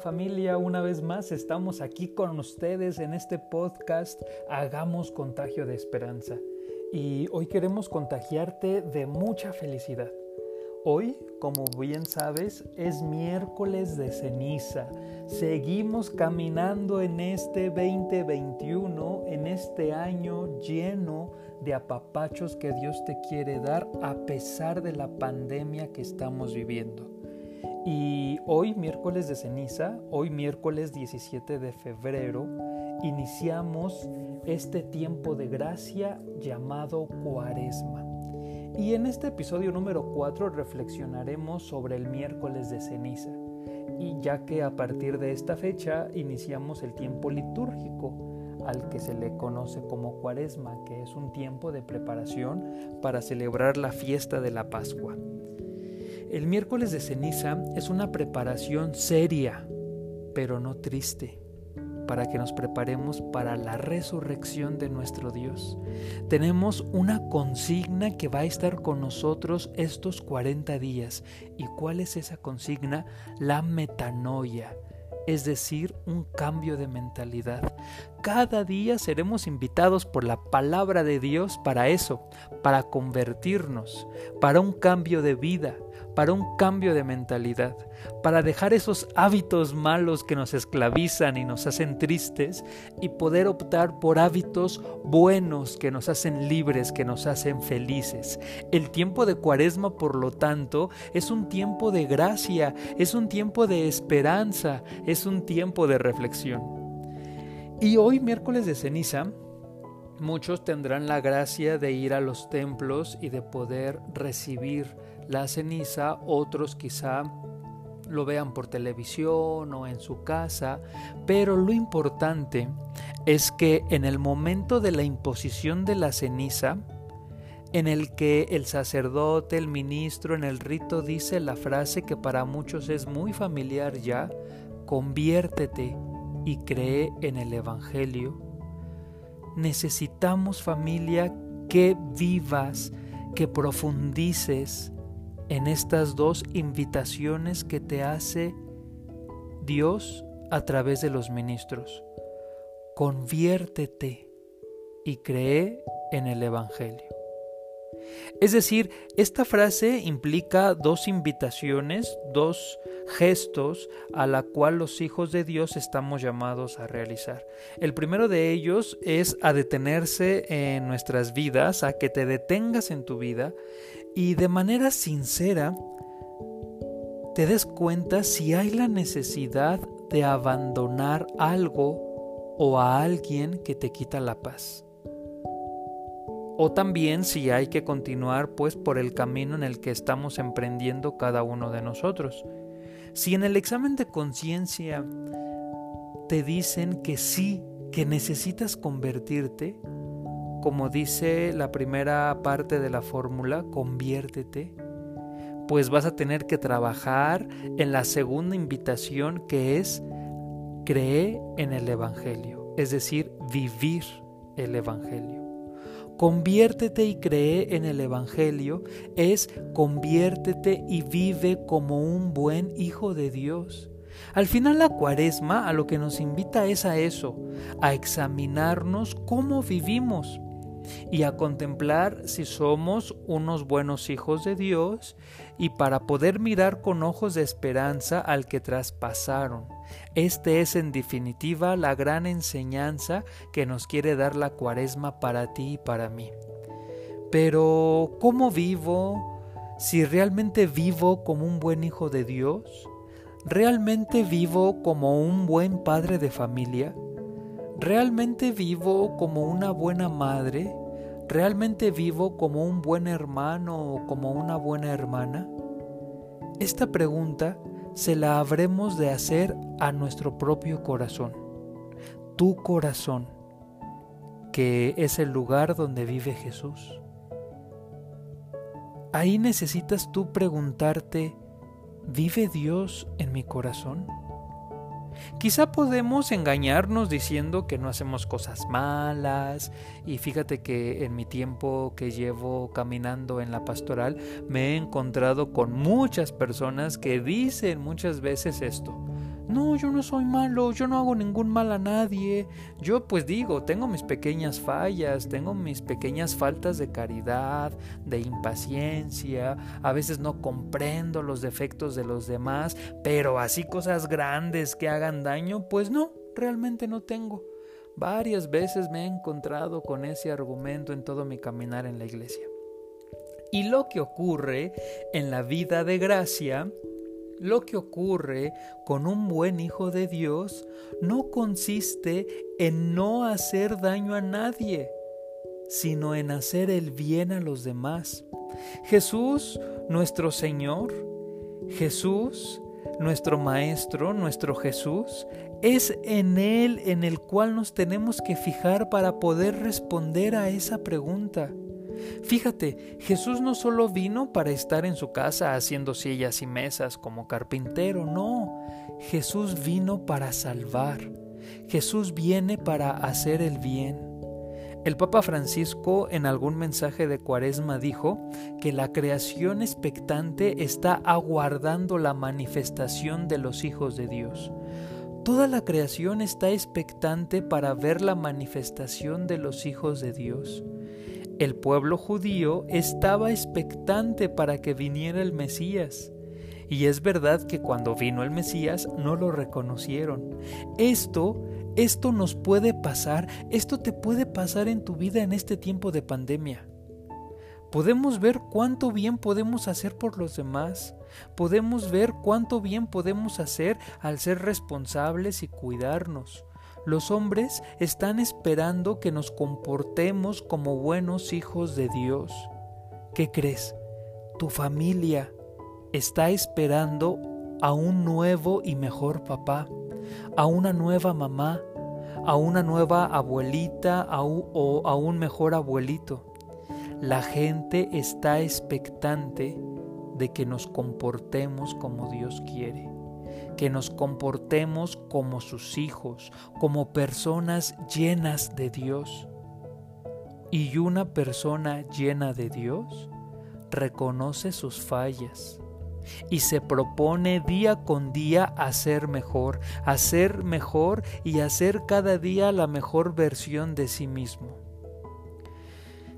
familia, una vez más estamos aquí con ustedes en este podcast Hagamos contagio de esperanza. Y hoy queremos contagiarte de mucha felicidad. Hoy, como bien sabes, es miércoles de ceniza. Seguimos caminando en este 2021, en este año lleno de apapachos que Dios te quiere dar a pesar de la pandemia que estamos viviendo. Y hoy, miércoles de ceniza, hoy miércoles 17 de febrero, iniciamos este tiempo de gracia llamado cuaresma. Y en este episodio número 4 reflexionaremos sobre el miércoles de ceniza. Y ya que a partir de esta fecha iniciamos el tiempo litúrgico, al que se le conoce como cuaresma, que es un tiempo de preparación para celebrar la fiesta de la Pascua. El miércoles de ceniza es una preparación seria, pero no triste, para que nos preparemos para la resurrección de nuestro Dios. Tenemos una consigna que va a estar con nosotros estos 40 días. ¿Y cuál es esa consigna? La metanoia es decir, un cambio de mentalidad. Cada día seremos invitados por la palabra de Dios para eso, para convertirnos, para un cambio de vida, para un cambio de mentalidad, para dejar esos hábitos malos que nos esclavizan y nos hacen tristes y poder optar por hábitos buenos que nos hacen libres, que nos hacen felices. El tiempo de cuaresma, por lo tanto, es un tiempo de gracia, es un tiempo de esperanza, es un tiempo de reflexión. Y hoy, miércoles de ceniza, muchos tendrán la gracia de ir a los templos y de poder recibir la ceniza, otros quizá lo vean por televisión o en su casa, pero lo importante es que en el momento de la imposición de la ceniza, en el que el sacerdote, el ministro en el rito dice la frase que para muchos es muy familiar ya, conviértete y cree en el Evangelio. Necesitamos familia que vivas, que profundices, en estas dos invitaciones que te hace Dios a través de los ministros. Conviértete y cree en el Evangelio. Es decir, esta frase implica dos invitaciones, dos gestos a la cual los hijos de Dios estamos llamados a realizar. El primero de ellos es a detenerse en nuestras vidas, a que te detengas en tu vida y de manera sincera te des cuenta si hay la necesidad de abandonar algo o a alguien que te quita la paz. O también si hay que continuar pues por el camino en el que estamos emprendiendo cada uno de nosotros. Si en el examen de conciencia te dicen que sí, que necesitas convertirte, como dice la primera parte de la fórmula, conviértete, pues vas a tener que trabajar en la segunda invitación que es cree en el Evangelio, es decir, vivir el Evangelio. Conviértete y cree en el Evangelio es conviértete y vive como un buen hijo de Dios. Al final la cuaresma a lo que nos invita es a eso, a examinarnos cómo vivimos y a contemplar si somos unos buenos hijos de Dios y para poder mirar con ojos de esperanza al que traspasaron. Este es en definitiva la gran enseñanza que nos quiere dar la cuaresma para ti y para mí. Pero, ¿cómo vivo? Si realmente vivo como un buen hijo de Dios, ¿realmente vivo como un buen padre de familia? ¿Realmente vivo como una buena madre? ¿Realmente vivo como un buen hermano o como una buena hermana? Esta pregunta se la habremos de hacer a nuestro propio corazón, tu corazón, que es el lugar donde vive Jesús. Ahí necesitas tú preguntarte, ¿vive Dios en mi corazón? Quizá podemos engañarnos diciendo que no hacemos cosas malas y fíjate que en mi tiempo que llevo caminando en la pastoral me he encontrado con muchas personas que dicen muchas veces esto. No, yo no soy malo, yo no hago ningún mal a nadie. Yo pues digo, tengo mis pequeñas fallas, tengo mis pequeñas faltas de caridad, de impaciencia, a veces no comprendo los defectos de los demás, pero así cosas grandes que hagan daño, pues no, realmente no tengo. Varias veces me he encontrado con ese argumento en todo mi caminar en la iglesia. Y lo que ocurre en la vida de gracia lo que ocurre con un buen hijo de Dios no consiste en no hacer daño a nadie, sino en hacer el bien a los demás. Jesús, nuestro Señor, Jesús, nuestro Maestro, nuestro Jesús, es en Él en el cual nos tenemos que fijar para poder responder a esa pregunta. Fíjate, Jesús no solo vino para estar en su casa haciendo sillas y mesas como carpintero, no. Jesús vino para salvar. Jesús viene para hacer el bien. El Papa Francisco en algún mensaje de Cuaresma dijo que la creación expectante está aguardando la manifestación de los hijos de Dios. Toda la creación está expectante para ver la manifestación de los hijos de Dios. El pueblo judío estaba expectante para que viniera el Mesías. Y es verdad que cuando vino el Mesías no lo reconocieron. Esto, esto nos puede pasar, esto te puede pasar en tu vida en este tiempo de pandemia. Podemos ver cuánto bien podemos hacer por los demás. Podemos ver cuánto bien podemos hacer al ser responsables y cuidarnos. Los hombres están esperando que nos comportemos como buenos hijos de Dios. ¿Qué crees? Tu familia está esperando a un nuevo y mejor papá, a una nueva mamá, a una nueva abuelita o a un mejor abuelito. La gente está expectante de que nos comportemos como Dios quiere que nos comportemos como sus hijos, como personas llenas de Dios. Y una persona llena de Dios reconoce sus fallas y se propone día con día a ser mejor, a ser mejor y a ser cada día la mejor versión de sí mismo.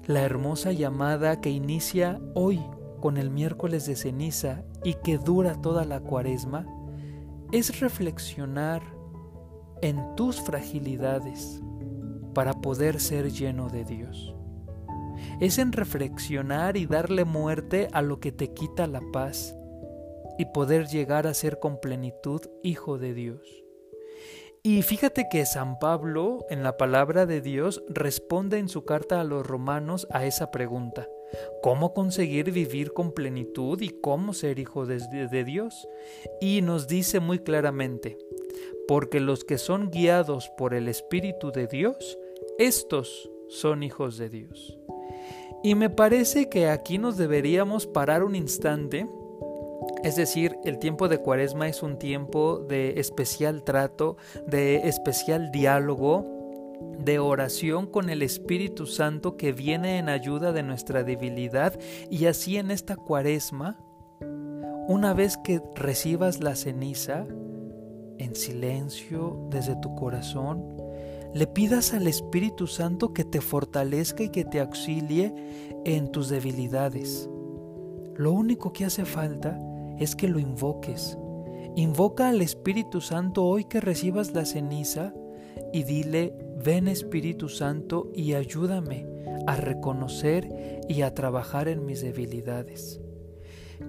La hermosa llamada que inicia hoy con el miércoles de ceniza y que dura toda la cuaresma es reflexionar en tus fragilidades para poder ser lleno de Dios. Es en reflexionar y darle muerte a lo que te quita la paz y poder llegar a ser con plenitud hijo de Dios. Y fíjate que San Pablo en la palabra de Dios responde en su carta a los romanos a esa pregunta cómo conseguir vivir con plenitud y cómo ser hijo de, Dios. Y nos dice muy claramente, porque los que son guiados por el Espíritu de Dios, estos son hijos de Dios. Y me parece que aquí nos deberíamos parar un instante, es decir, el tiempo de cuaresma es un tiempo de especial trato, de especial diálogo, de oración con el Espíritu Santo que viene en ayuda de nuestra debilidad y así en esta cuaresma, una vez que recibas la ceniza, en silencio desde tu corazón, le pidas al Espíritu Santo que te fortalezca y que te auxilie en tus debilidades. Lo único que hace falta es que lo invoques. Invoca al Espíritu Santo hoy que recibas la ceniza y dile, ven Espíritu Santo y ayúdame a reconocer y a trabajar en mis debilidades.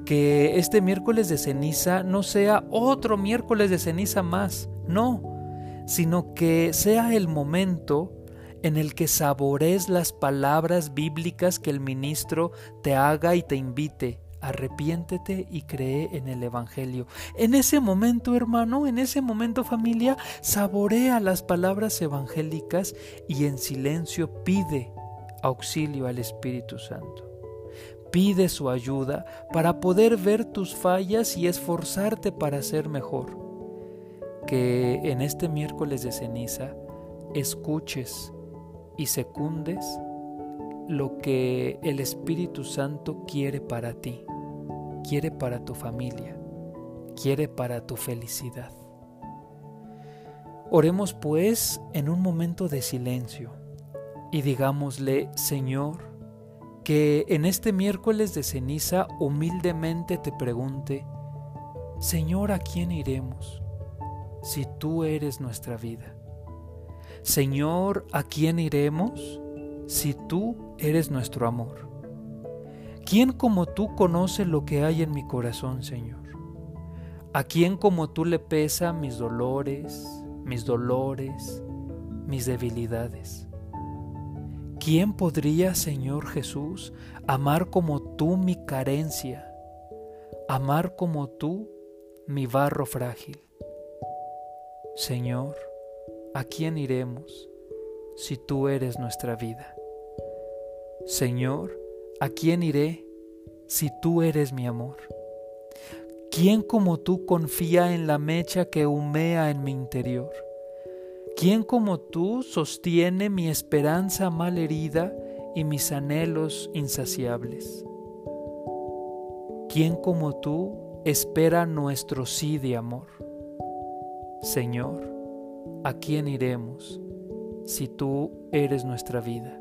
Que este miércoles de ceniza no sea otro miércoles de ceniza más, no, sino que sea el momento en el que sabores las palabras bíblicas que el ministro te haga y te invite arrepiéntete y cree en el Evangelio. En ese momento, hermano, en ese momento, familia, saborea las palabras evangélicas y en silencio pide auxilio al Espíritu Santo. Pide su ayuda para poder ver tus fallas y esforzarte para ser mejor. Que en este miércoles de ceniza escuches y secundes lo que el Espíritu Santo quiere para ti quiere para tu familia, quiere para tu felicidad. Oremos pues en un momento de silencio y digámosle, Señor, que en este miércoles de ceniza humildemente te pregunte, Señor, ¿a quién iremos si tú eres nuestra vida? Señor, ¿a quién iremos si tú eres nuestro amor? ¿Quién como tú conoce lo que hay en mi corazón, Señor? ¿A quién como tú le pesa mis dolores, mis dolores, mis debilidades? ¿Quién podría, Señor Jesús, amar como tú mi carencia, amar como tú mi barro frágil? Señor, ¿a quién iremos si tú eres nuestra vida? Señor, ¿a quién iré si tú eres mi amor? ¿Quién como tú confía en la mecha que humea en mi interior? ¿Quién como tú sostiene mi esperanza mal herida y mis anhelos insaciables? ¿Quién como tú espera nuestro sí de amor? Señor, ¿a quién iremos si tú eres nuestra vida?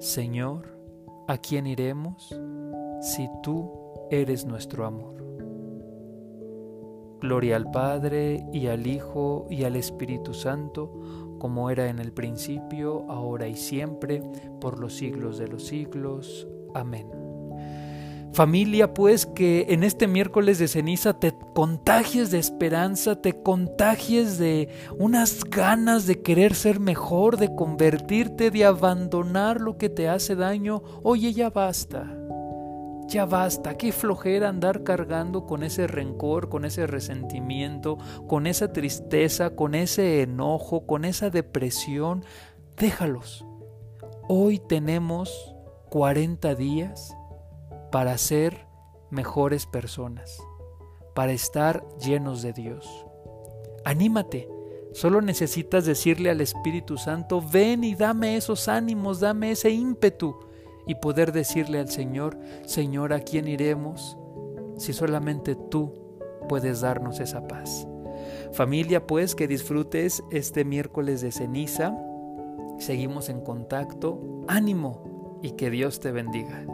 Señor, ¿a quién iremos si tú eres nuestro amor? Gloria al Padre y al Hijo y al Espíritu Santo, como era en el principio, ahora y siempre, por los siglos de los siglos. Amén. Familia, pues que en este miércoles de ceniza te contagies de esperanza, te contagies de unas ganas de querer ser mejor, de convertirte, de abandonar lo que te hace daño. Oye, ya basta. Ya basta, qué flojera andar cargando con ese rencor, con ese resentimiento, con esa tristeza, con ese enojo, con esa depresión. Déjalos. Hoy tenemos 40 días para ser mejores personas, para estar llenos de Dios. Anímate. Solo necesitas decirle al Espíritu Santo, ven y dame esos ánimos, dame ese ímpetu y poder decirle al Señor, Señor, ¿a quién iremos si solamente tú puedes darnos esa paz? Familia, pues que disfrutes este miércoles de ceniza. Seguimos en contacto. Ánimo y que Dios te bendiga.